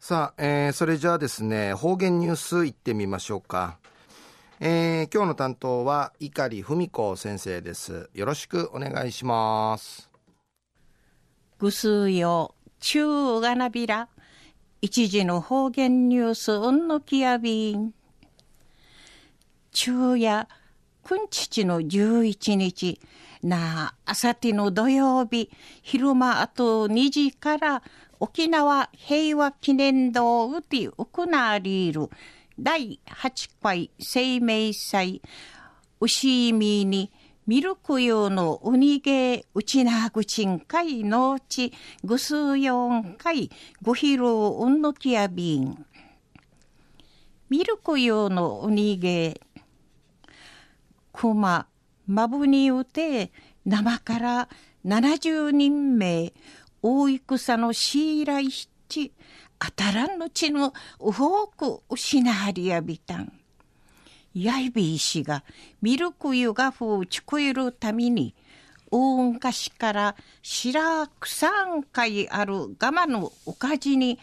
さあ、えー、それじゃあですね、方言ニュースいってみましょうか。えー、今日の担当は碇文子先生です。よろしくお願いします。ぐすよ、ちゅうがなびら、一時の方言ニュースうんのきやびん。昼夜、くんちちの11日、なあ、あさっての土曜日、昼間あと2時から沖縄平和記念堂うてうくなりる第8回生命祭。牛みにミルク用のウニゲウチナグチン会のちぐすよん会ごひろうんのきやびん。ミルク用のウニゲクマまぶにうて生から70人名大戦のシーライヒッチあたらんのちのうほく失わりやびたん。やいびいしがミルク湯がふうちこえるために大昔から白草んいあるガマのおかじに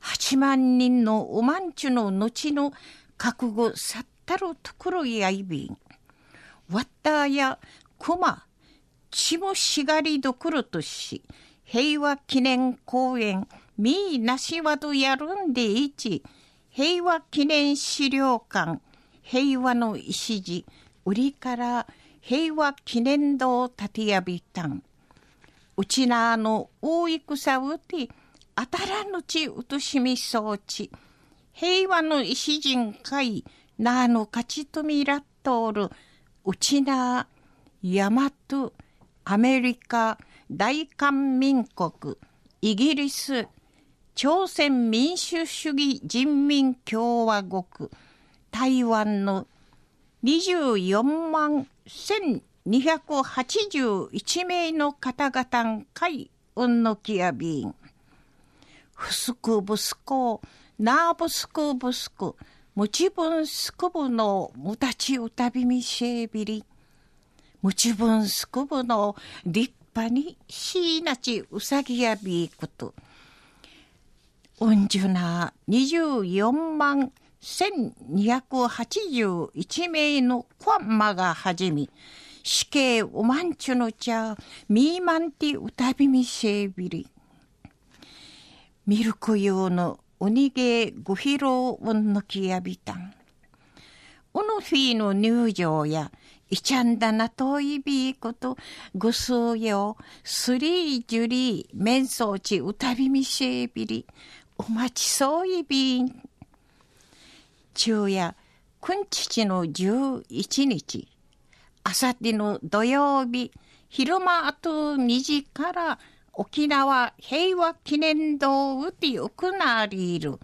八万人のおまんちゅの後の覚悟さったるところやいびん。わったや熊血もしがりどころとし平和記念公園みーなしわどやるんでいち平和記念資料館平和の礎売りから平和記念堂建てやびたん。うちなあの大戦うてあたらぬちうとしみそうち平和の石人会なあの勝ちとみらっとおるうちな大和アメリカ大韓民国、イギリス、朝鮮民主主義人民共和国、台湾の24万1281名の方々会うんのきやびん。ふすくぶすこ、なぶすくぶすく、むちぶんすくぶのむたちうたびみせえびり。むちぶんすくぶの立ぱにしいなちうさぎやびくと。うんじゅな24万1281名のコンマがはじみ、死刑おまんちゅのちゃ、みーまんてうたびみせびり。ミルク用のおにげごひろうんのきやびたん。おのフィーの入場や、いちゃんだなといびいこと、ぐすうよ、すりじゅり、めんそうちうたびみせびり、おまちそういびん。昼夜、くんちちの十一日、あさっての土曜日、昼間あと2時から沖縄平和記念堂うてうくなりる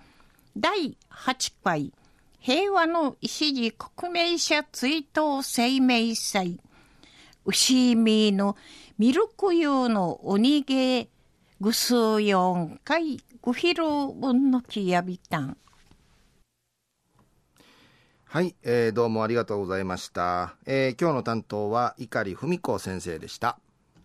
第8回平和の礎国名者追悼生命祭、牛見のミルク用のおにげ、ぐすうよんかい、ぐひるうんのきやびたん。はい、えー、どうもありがとうございました。えー、今日の担当は碇文子先生でした。